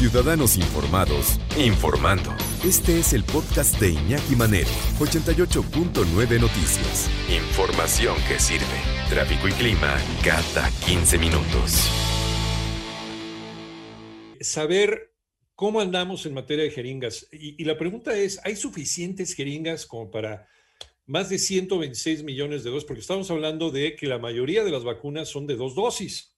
Ciudadanos informados, informando. Este es el podcast de Iñaki Manero, 88.9 Noticias. Información que sirve. Tráfico y clima cada 15 minutos saber cómo andamos en materia de jeringas. Y, la pregunta es, ¿hay suficientes jeringas como para más de 126 millones de dosis? Porque estamos hablando de que la mayoría de las vacunas son de dos dosis.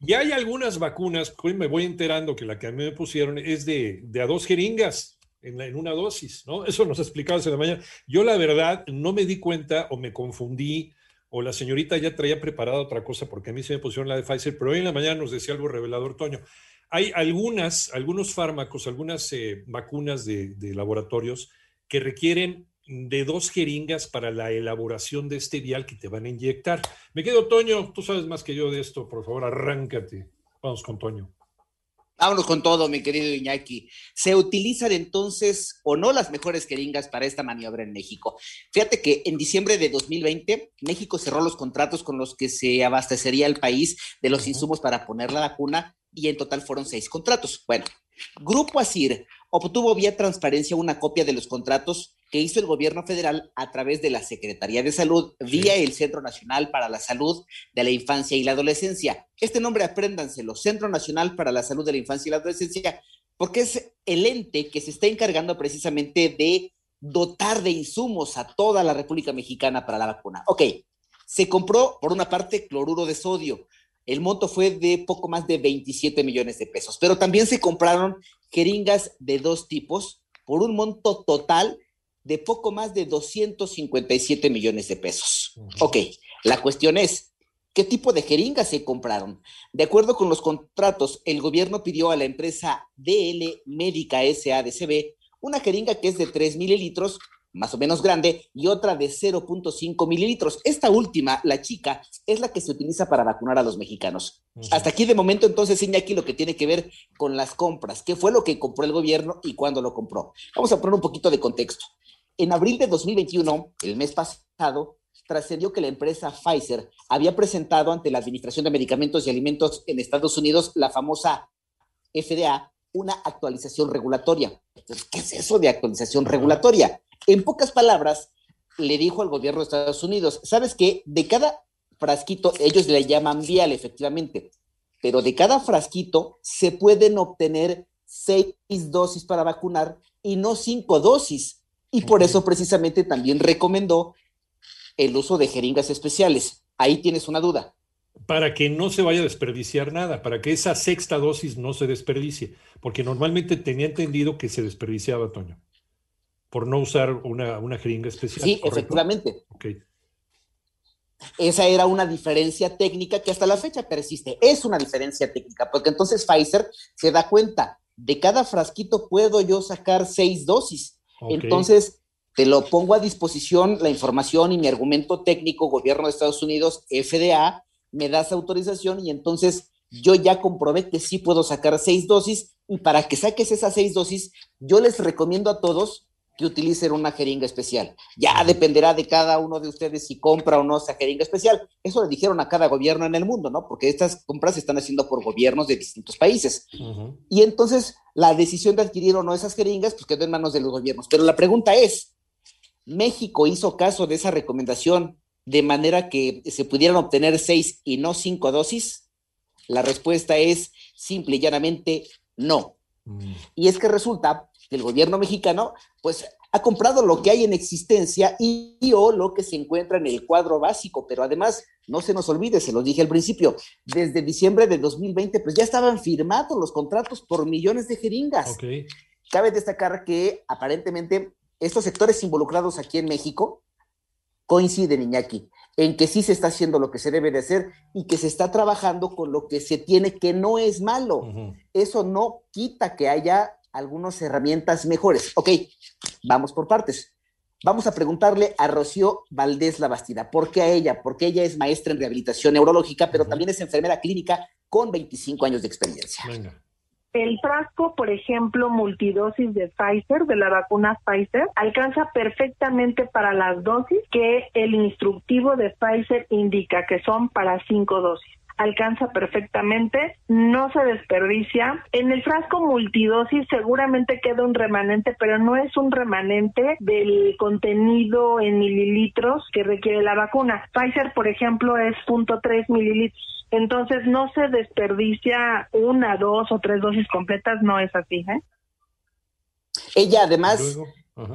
Y hay algunas vacunas, hoy me voy enterando que la que a mí me pusieron es de, a dos jeringas en, en, una dosis, ¿no? Eso nos explicaba hace la mañana. Yo la verdad no me di cuenta o me confundí o la señorita ya traía preparada otra cosa porque a mí se me pusieron la de Pfizer, pero hoy en la mañana nos decía algo revelador, Toño hay algunas, algunos fármacos, algunas eh, vacunas de, laboratorios que requieren de dos jeringas para la elaboración de este vial que te van a inyectar. Me quedo, Toño, tú sabes más que yo de esto, por favor, arráncate. Vamos con Toño. Vámonos con todo, mi querido Iñaki. ¿Se utilizan entonces o no las mejores jeringas para esta maniobra en México? Fíjate que en diciembre de 2020, México cerró los contratos con los que se abastecería el país de los insumos para poner la vacuna y en total fueron seis contratos. Bueno, Grupo Asir obtuvo vía transparencia una copia de los contratos que hizo el gobierno federal a través de la Secretaría de Salud vía el Centro Nacional para la Salud de la Infancia y la Adolescencia. Este nombre apréndanselo, Centro Nacional para la Salud de la Infancia y la Adolescencia, porque es el ente que se está encargando precisamente de dotar de insumos a toda la República Mexicana para la vacuna. Ok, se compró por una parte cloruro de sodio, el monto fue de poco más de 27 millones de pesos, pero también se compraron jeringas de dos tipos por un monto total de poco más de 257 millones de pesos. Ok, la cuestión es, ¿qué tipo de jeringas se compraron? De acuerdo con los contratos, el gobierno pidió a la empresa DL Médica SADCB una jeringa que es de 3 mililitros más o menos grande, y otra de 0.5 mililitros. Esta última, la chica, es la que se utiliza para vacunar a los mexicanos. Hasta aquí de momento, entonces, aquí lo que tiene que ver con las compras. ¿Qué fue lo que compró el gobierno y cuándo lo compró? Vamos a poner un poquito de contexto. En abril de 2021, el mes pasado, trascendió que la empresa Pfizer había presentado ante la Administración de Medicamentos y Alimentos en Estados Unidos la famosa FDA una actualización regulatoria. ¿qué es eso de actualización regulatoria? En pocas palabras, le dijo al gobierno de Estados Unidos, ¿sabes qué? De cada frasquito, ellos le llaman vial, efectivamente, pero de cada frasquito se pueden obtener seis dosis para vacunar y no cinco dosis. Y por eso precisamente también recomendó el uso de jeringas especiales. Ahí tienes una duda. Para que no se vaya a desperdiciar nada, para que esa sexta dosis no se desperdicie, porque normalmente tenía entendido que se desperdiciaba, Toño por no usar una, una jeringa especial. Sí, efectivamente. Esa era una diferencia técnica que hasta la fecha persiste. Es una diferencia técnica, porque entonces Pfizer se da cuenta, de cada frasquito puedo yo sacar seis dosis. Entonces, te lo pongo a disposición la información y mi argumento técnico, gobierno de Estados Unidos, FDA, me das autorización y entonces yo ya comprobé que sí puedo sacar seis dosis y para que saques esas seis dosis, yo les recomiendo a todos que utilicen una jeringa especial. Ya dependerá de cada uno de ustedes si compra o no esa jeringa especial. Eso le dijeron a cada gobierno en el mundo, ¿no? Porque estas compras se están haciendo por gobiernos de distintos países. Y entonces la decisión de adquirir o no esas jeringas, pues quedó en manos de los gobiernos. Pero la pregunta es, ¿México hizo caso de esa recomendación de manera que se pudieran obtener seis y no cinco dosis? La respuesta es simple y llanamente no. Mm. Y es que resulta el gobierno mexicano, pues ha comprado lo que hay en existencia y, o lo que se encuentra en el cuadro básico, pero además, no se nos olvide, se lo dije al principio, desde diciembre de 2020, pues ya estaban firmados los contratos por millones de jeringas. Cabe destacar que aparentemente estos sectores involucrados aquí en México coinciden, Iñaki. en que sí se está haciendo lo que se debe de hacer y que se está trabajando con lo que se tiene, que no es malo. Eso no quita que haya algunas herramientas mejores. Ok, vamos por partes. Vamos a preguntarle a Rocío Valdés Labastida, ¿por qué a ella? Porque ella es maestra en rehabilitación neurológica, pero también es enfermera clínica con 25 años de experiencia. El frasco, por ejemplo, multidosis de Pfizer, de la vacuna Pfizer, alcanza perfectamente para las dosis que el instructivo de Pfizer indica que son para cinco dosis alcanza perfectamente, no se desperdicia. En el frasco multidosis seguramente queda un remanente, pero no es un remanente del contenido en mililitros que requiere la vacuna. Pfizer, por ejemplo, es 0.3 mililitros. Entonces no se desperdicia una, dos o tres dosis completas, no es así. ¿eh? Ella además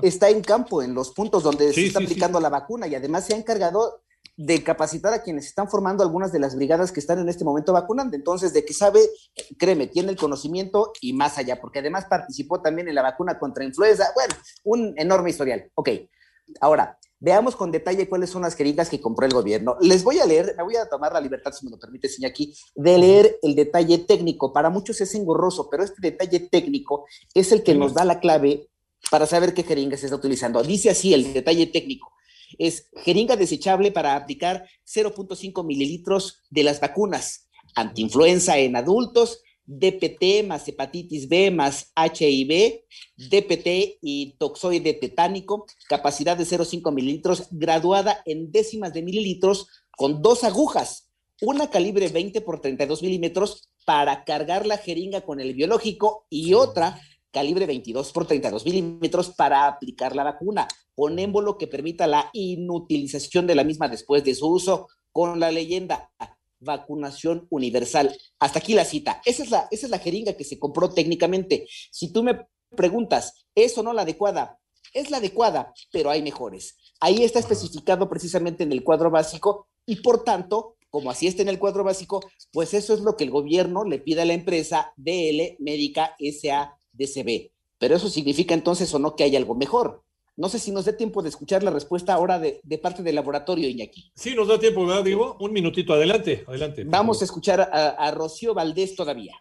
está en campo, en los puntos donde se está aplicando la vacuna y además se ha encargado de capacitar a quienes están formando algunas de las brigadas que están en este momento vacunando. Entonces, de que sabe, créeme, tiene el conocimiento y más allá, porque además participó también en la vacuna contra influenza. Bueno, un enorme historial. Ok, ahora, veamos con detalle cuáles son las jeringas que compró el gobierno. Les voy a leer, me voy a tomar la libertad, si me lo permite, señor aquí, de leer el detalle técnico. Para muchos es engorroso, pero este detalle técnico es el que nos da la clave para saber qué jeringa se está utilizando. Dice así el detalle técnico es jeringa desechable para aplicar 0.5 mililitros de las vacunas. Antiinfluenza en adultos, DPT más hepatitis B más HIV, DPT y toxoide tetánico, capacidad de 0.5 mililitros, graduada en décimas de mililitros con dos agujas, una calibre 20 por 32 milímetros para cargar la jeringa con el biológico y otra calibre 22 por 32 milímetros para aplicar la vacuna, con émbolo que permita la inutilización de la misma después de su uso, con la leyenda vacunación universal. Hasta aquí la cita. Esa es la, esa es la jeringa que se compró técnicamente. Si tú me preguntas, ¿es o no la adecuada? Es la adecuada, pero hay mejores. Ahí está especificado precisamente en el cuadro básico y por tanto, como así está en el cuadro básico, pues eso es lo que el gobierno le pide a la empresa DL Médica SA DCB. Pero eso significa entonces o no que hay algo mejor. No sé si nos dé tiempo de escuchar la respuesta ahora de, parte del laboratorio, Iñaki. Sí, nos da tiempo, ¿verdad, Diego? Un minutito, adelante, adelante. Vamos a escuchar a, a Rocío Valdés todavía.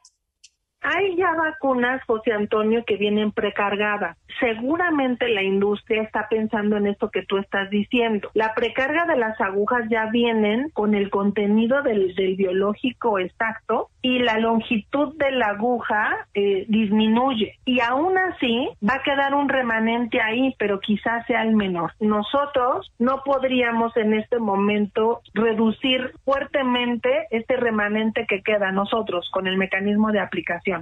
Hay ya vacunas, José Antonio, que vienen precargadas. Seguramente la industria está pensando en esto que tú estás diciendo. La precarga de las agujas ya vienen con el contenido del, biológico exacto y la longitud de la aguja eh, disminuye. Y aún así va a quedar un remanente ahí, pero quizás sea el menor. Nosotros no podríamos en este momento reducir fuertemente este remanente que queda nosotros con el mecanismo de aplicación.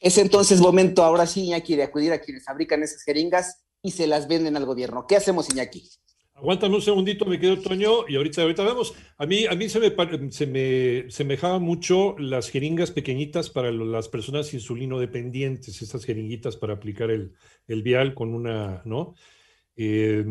Es entonces momento ahora sí, Iñaki, de acudir a quienes fabrican esas jeringas y se las venden al gobierno. ¿Qué hacemos, Iñaki? Aguántame un segundito, me quedo Toño, y ahorita, ahorita vemos. A mí, a mí se me, se me semejaba mucho las jeringas pequeñitas para las personas insulino dependientes, estas jeringuitas para aplicar el, el vial con una, ¿no? Eh,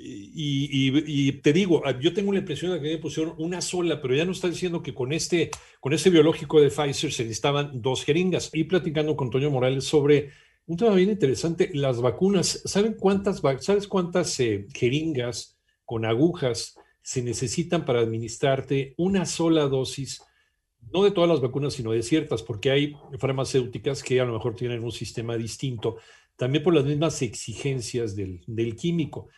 y, te digo, ah, yo tengo la impresión de que me pusieron una sola, pero ya no está diciendo que con este, con este biológico de Pfizer se necesitaban dos jeringas. Y platicando con Toño Morales sobre un tema bien interesante, las vacunas. ¿Saben cuántas, ¿Sabes cuántas eh, jeringas con agujas se necesitan para administrarte una sola dosis? No de todas las vacunas, sino de ciertas, porque hay farmacéuticas que a lo mejor tienen un sistema distinto, también por las mismas exigencias del, del químico.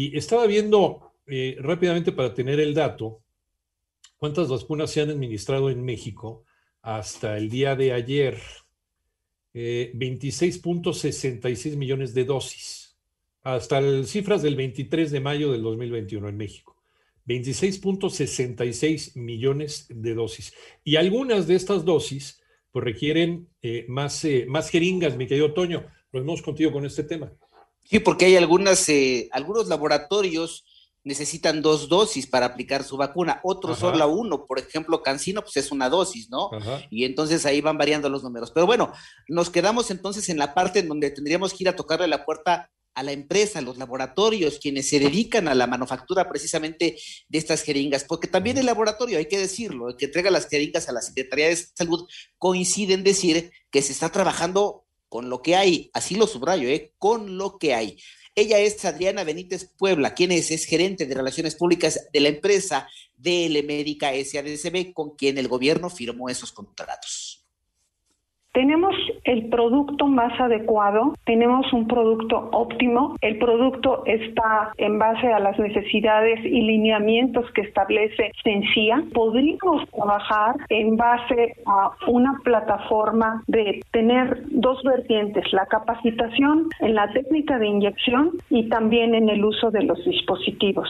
Y estaba viendo eh, rápidamente para tener el dato, cuántas vacunas se han administrado en México hasta el día de ayer. 26.66 eh, millones de dosis, hasta las cifras del 23 de mayo del 2021 en México. 26.66 millones de dosis. Y algunas de estas dosis pues, requieren eh, más, más jeringas, mi querido Toño. Lo hemos contigo con este tema. Sí, porque hay algunas, eh, algunos laboratorios necesitan dos dosis para aplicar su vacuna, otros solo uno, por ejemplo, Cancino, pues es una dosis, ¿no? Y entonces ahí van variando los números. Pero bueno, nos quedamos entonces en la parte en donde tendríamos que ir a tocarle la puerta a la empresa, a los laboratorios, quienes se dedican a la manufactura precisamente de estas jeringas, porque también el laboratorio, hay que decirlo, el que entrega las jeringas a la Secretaría de Salud, coincide en decir que se está trabajando con lo que hay, así lo subrayo, ¿eh? con lo que hay. Ella es Adriana Benítez Puebla, quien es, gerente de Relaciones Públicas de la empresa DL Médica SADCB, con quien el gobierno firmó esos contratos. Tenemos el producto más adecuado, tenemos un producto óptimo, el producto está en base a las necesidades y lineamientos que establece Sencilla. Podríamos trabajar en base a una plataforma de tener dos vertientes, la capacitación en la técnica de inyección y también en el uso de los dispositivos.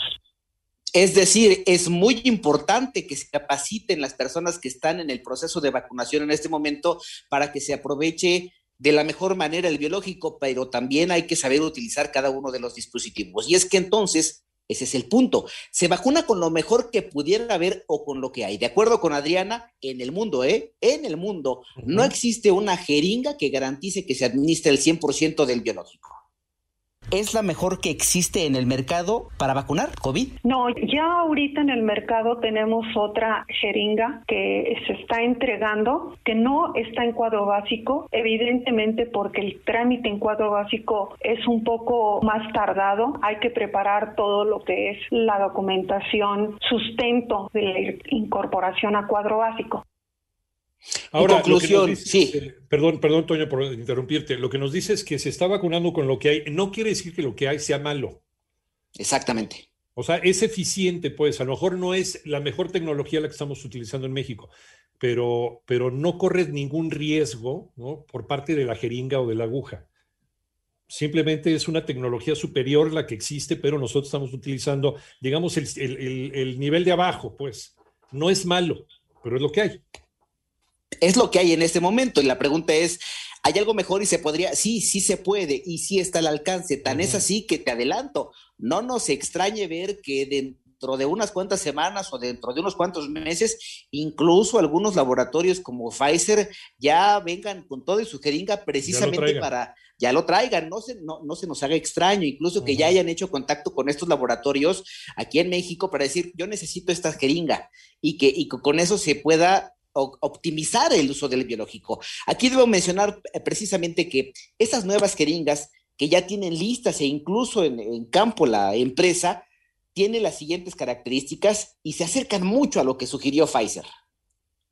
Es decir, es muy importante que se capaciten las personas que están en el proceso de vacunación en este momento para que se aproveche de la mejor manera el biológico, pero también hay que saber utilizar cada uno de los dispositivos. Y es que entonces, ese es el punto, se vacuna con lo mejor que pudiera haber o con lo que hay. De acuerdo con Adriana, en el mundo, ¿eh? En el mundo, no existe una jeringa que garantice que se administre el 100% del biológico es la mejor que existe en el mercado para vacunar COVID? No, ya ahorita en el mercado tenemos otra jeringa que se está entregando, que no está en cuadro básico, evidentemente porque el trámite en cuadro básico es un poco más tardado, hay que preparar todo lo que es la documentación, sustento de la incorporación a cuadro básico. Ahora, conclusión, sí. perdón, perdón, Toño, por interrumpirte. Lo que nos dice es que se está vacunando con lo que hay. No quiere decir que lo que hay sea malo. Exactamente. O sea, es eficiente, pues. A lo mejor no es la mejor tecnología la que estamos utilizando en México, pero, pero no corres ningún riesgo ¿no? por parte de la jeringa o de la aguja. Simplemente es una tecnología superior la que existe, pero nosotros estamos utilizando, digamos, el, el nivel de abajo, pues. No es malo, pero es lo que hay es lo que hay en este momento. Y la pregunta es, ¿hay algo mejor y se podría? Sí, sí se puede y sí está al alcance. Tan es así que te adelanto, no nos extrañe ver que dentro de unas cuantas semanas o dentro de unos cuantos meses, incluso algunos laboratorios como Pfizer ya vengan con todo y su jeringa precisamente para, ya lo traigan, no se, no, no se nos haga extraño, incluso que ya hayan hecho contacto con estos laboratorios aquí en México para decir, yo necesito esta jeringa y que, y que con eso se pueda optimizar el uso del biológico. Aquí debo mencionar eh, precisamente que estas nuevas jeringas que ya tienen listas e incluso en, en campo la empresa, tiene las siguientes características y se acercan mucho a lo que sugirió Pfizer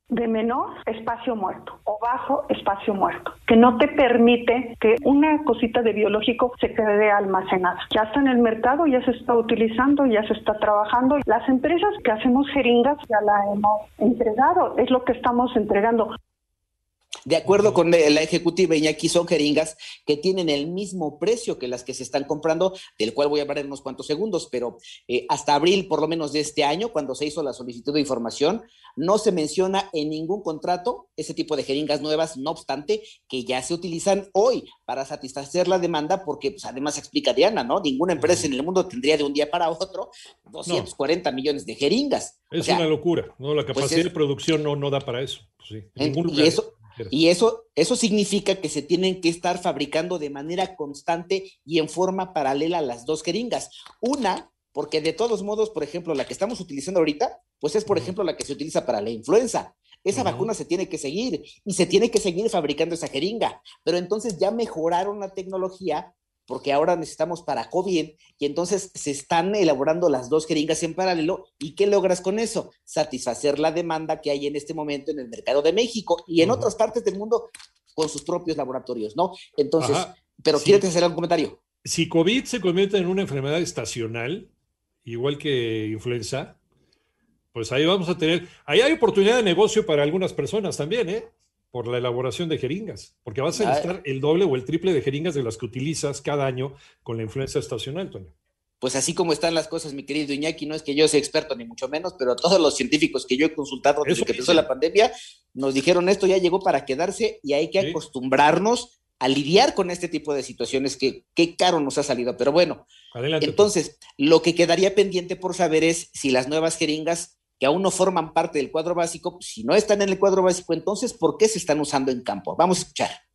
de menor espacio muerto o bajo espacio muerto, que no te permite que una cosita de biológico se quede almacenada. Ya está en el mercado, ya se está utilizando, ya se está trabajando. Las empresas que hacemos jeringas ya la hemos entregado, es lo que estamos entregando. De acuerdo con la ejecutiva Iñaki, son jeringas que tienen el mismo precio que las que se están comprando, del cual voy a hablar en unos cuantos segundos, pero eh, hasta abril por lo menos de este año, cuando se hizo la solicitud de información, no se menciona en ningún contrato ese tipo de jeringas nuevas, no obstante, que ya se utilizan hoy para satisfacer la demanda, porque pues, además explica Diana, ¿no? Ninguna empresa en el mundo tendría de un día para otro 240 millones de jeringas. Es una locura, ¿no? La pues, capacidad de producción no, no da para eso. Pues sí, en ningún lugar. Y eso, y eso, eso significa que se tienen que estar fabricando de manera constante y en forma paralela las dos jeringas. Una, porque de todos modos, por ejemplo, la que estamos utilizando ahorita, pues es, por ejemplo, la que se utiliza para la influenza. Esa vacuna se tiene que seguir y se tiene que seguir fabricando esa jeringa. Pero entonces ya mejoraron la tecnología porque ahora necesitamos para COVID y entonces se están elaborando las dos jeringas en paralelo. ¿Y qué logras con eso? Satisfacer la demanda que hay en este momento en el mercado de México y en otras partes del mundo con sus propios laboratorios, ¿no? Entonces, pero quiero ¿quieres hacer algún comentario? Si COVID se convierte en una enfermedad estacional, igual que influenza, pues ahí vamos a tener, ahí hay oportunidad de negocio para algunas personas también, ¿eh? Por la elaboración de jeringas, porque vas a necesitar el doble o el triple de jeringas de las que utilizas cada año con la influenza estacional, Toño. Pues así como están las cosas, mi querido Iñaki, no es que yo sea experto ni mucho menos, pero todos los científicos que yo he consultado desde que empezó la pandemia nos dijeron esto ya llegó para quedarse y hay que acostumbrarnos a lidiar con este tipo de situaciones que qué caro nos ha salido. Pero bueno, Adelante, entonces lo que quedaría pendiente por saber es si las nuevas jeringas que aún no forman parte del cuadro básico, si no están en el cuadro básico, entonces, ¿por qué se están usando en campo? Vamos a escuchar.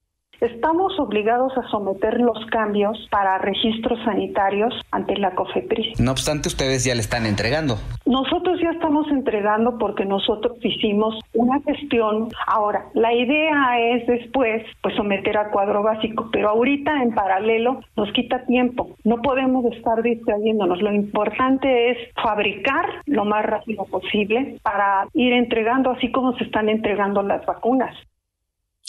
Estamos obligados a someter los cambios para registros sanitarios ante la COFEPRIS. No obstante, ustedes ya le están entregando. Nosotros ya estamos entregando porque nosotros hicimos una gestión. Ahora, la idea es después pues someter a cuadro básico, pero ahorita en paralelo nos quita tiempo. No podemos estar distrayéndonos. Lo importante es fabricar lo más rápido posible para ir entregando así como se están entregando las vacunas.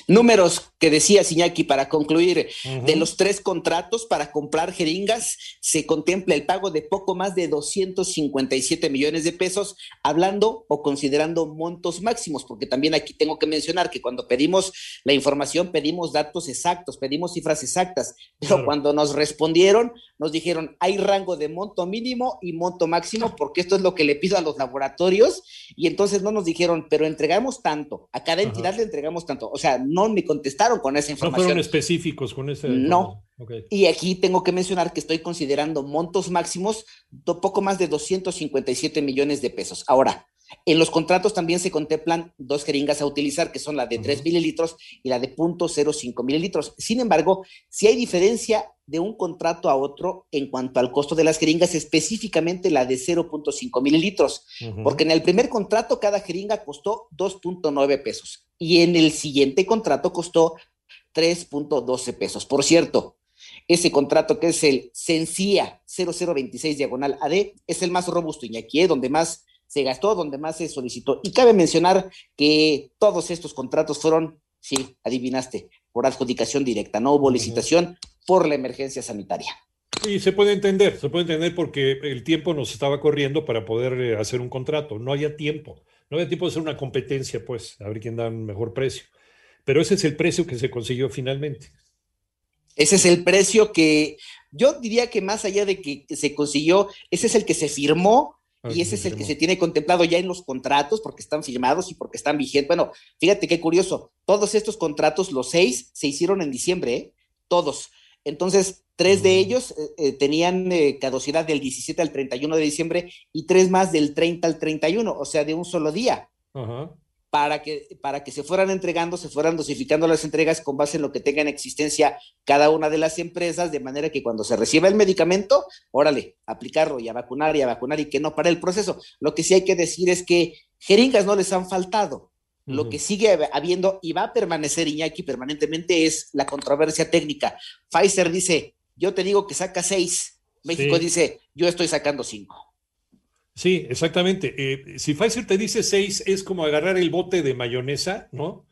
Números que decía Siñaki para concluir, de los tres contratos para comprar jeringas, se contempla el pago de poco más de 257 millones de pesos, hablando o considerando montos máximos, porque también aquí tengo que mencionar que cuando pedimos la información, pedimos datos exactos, pedimos cifras exactas, pero cuando nos respondieron, nos dijeron, hay rango de monto mínimo y monto máximo, porque esto es lo que le pido a los laboratorios, y entonces no nos dijeron, pero entregamos tanto, a cada entidad le entregamos tanto, o sea, no me contestaron con esa información. No fueron específicos con ese. No. Y aquí tengo que mencionar que estoy considerando montos máximos poco más de 257 millones de pesos. Ahora, en los contratos también se contemplan dos jeringas a utilizar, que son la de 3 mililitros y la de 0.05 mililitros. Sin embargo, si hay diferencia de un contrato a otro en cuanto al costo de las jeringas, específicamente la de 0.5 mililitros, porque en el primer contrato cada jeringa costó 2.9 pesos y en el siguiente contrato costó 3.12 pesos. Por cierto, ese contrato que es el Sencilla 0026 diagonal AD es el más robusto y aquí es donde más se gastó, donde más se solicitó. Y cabe mencionar que todos estos contratos fueron, sí, adivinaste, por adjudicación directa, no hubo licitación por la emergencia sanitaria. Y se puede entender, se puede entender porque el tiempo nos estaba corriendo para poder eh, hacer un contrato, no había tiempo, no había tiempo de hacer una competencia, pues, a ver quién da un mejor precio. Pero ese es el precio que se consiguió finalmente. Ese es el precio que yo diría que más allá de que se consiguió, ese es el que se firmó y ese es el que se tiene contemplado ya en los contratos porque están firmados y porque están vigentes. Bueno, fíjate qué curioso, todos estos contratos, los seis, se hicieron en diciembre, ¿eh? todos. Entonces, tres de ellos eh, eh, tenían caducidad del 17 al 31 de diciembre y tres más del 30 al 31, o sea, de un solo día. Ajá para que, para que se fueran entregando, se fueran dosificando las entregas con base en lo que tenga en existencia cada una de las empresas, de manera que cuando se reciba el medicamento, órale, aplicarlo y a vacunar y a vacunar y que no para el proceso. Lo que sí hay que decir es que jeringas no les han faltado. Lo que sigue habiendo y va a permanecer Iñaki permanentemente es la controversia técnica. Pfizer dice, yo te digo que saca seis. México dice, yo estoy sacando cinco. Sí, exactamente. Eh, si Pfizer te dice 6, es como agarrar el bote de mayonesa, ¿no?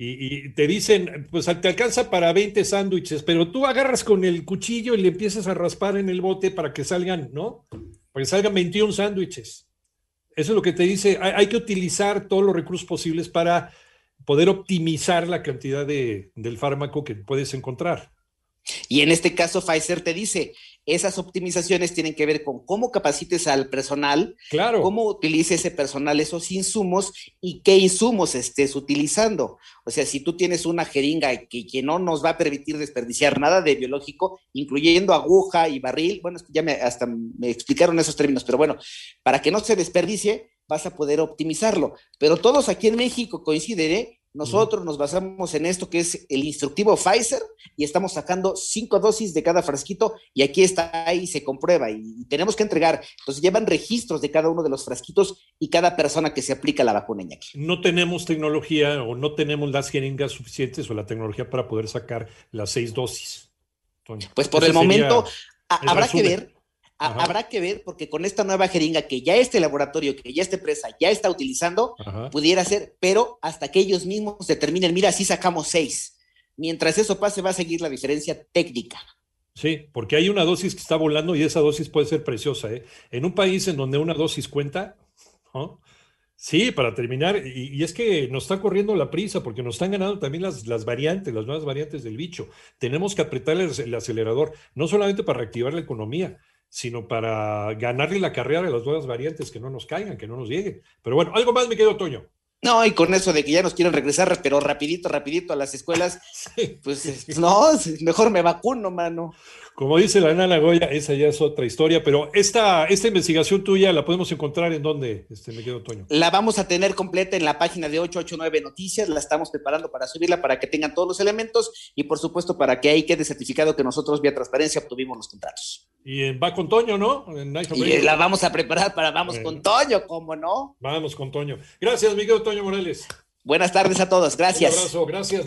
Y, te dicen, pues te alcanza para 20 sándwiches, pero tú agarras con el cuchillo y le empiezas a raspar en el bote para que salgan, ¿no? Para que salgan 21 sándwiches. Eso es lo que te dice. Hay, que utilizar todos los recursos posibles para poder optimizar la cantidad de, del fármaco que puedes encontrar. Y en este caso, Pfizer te dice, esas optimizaciones tienen que ver con cómo capacites al personal, claro. cómo utilice ese personal esos insumos y qué insumos estés utilizando. O sea, si tú tienes una jeringa que, que no nos va a permitir desperdiciar nada de biológico, incluyendo aguja y barril, bueno, ya me, hasta me explicaron esos términos, pero bueno, para que no se desperdicie, vas a poder optimizarlo. Pero todos aquí en México coinciden, ¿eh? Nosotros nos basamos en esto que es el instructivo Pfizer y estamos sacando cinco dosis de cada frasquito y aquí está ahí, se comprueba y, tenemos que entregar. Entonces llevan registros de cada uno de los frasquitos y cada persona que se aplica la vacuna aquí. No tenemos tecnología o no tenemos las jeringas suficientes o la tecnología para poder sacar las seis dosis. pues por el momento habrá que ver Habrá que ver, porque con esta nueva jeringa que ya este laboratorio, que ya esta empresa ya está utilizando, pudiera ser, pero hasta que ellos mismos determinen, mira, si sacamos seis. Mientras eso pase, va a seguir la diferencia técnica. Sí, porque hay una dosis que está volando y esa dosis puede ser preciosa. ¿eh? En un país en donde una dosis cuenta, sí, para terminar, y, es que nos está corriendo la prisa porque nos están ganando también las, las variantes, las nuevas variantes del bicho. Tenemos que apretar el acelerador, no solamente para reactivar la economía, sino para ganarle la carrera de las nuevas variantes que no nos caigan, que no nos lleguen. Pero bueno, algo más me quedo, Toño. No, y con eso de que ya nos quieren regresar, pero rapidito, rapidito a las escuelas, pues no, mejor me vacuno, mano. Como dice la nana Goya, esa ya es otra historia, pero esta, esta investigación tuya la podemos encontrar en dónde, este, me quedo Toño. La vamos a tener completa en la página de 889 Noticias, la estamos preparando para subirla para que tengan todos los elementos y por supuesto para que ahí quede certificado que nosotros vía transparencia obtuvimos los contratos. Y va con Toño, ¿no? y la vamos a preparar para Vamos con Toño, ¿cómo no? Vamos con Toño. Gracias, Miguel Toño Morales. Buenas tardes a todos, gracias. Un abrazo, gracias.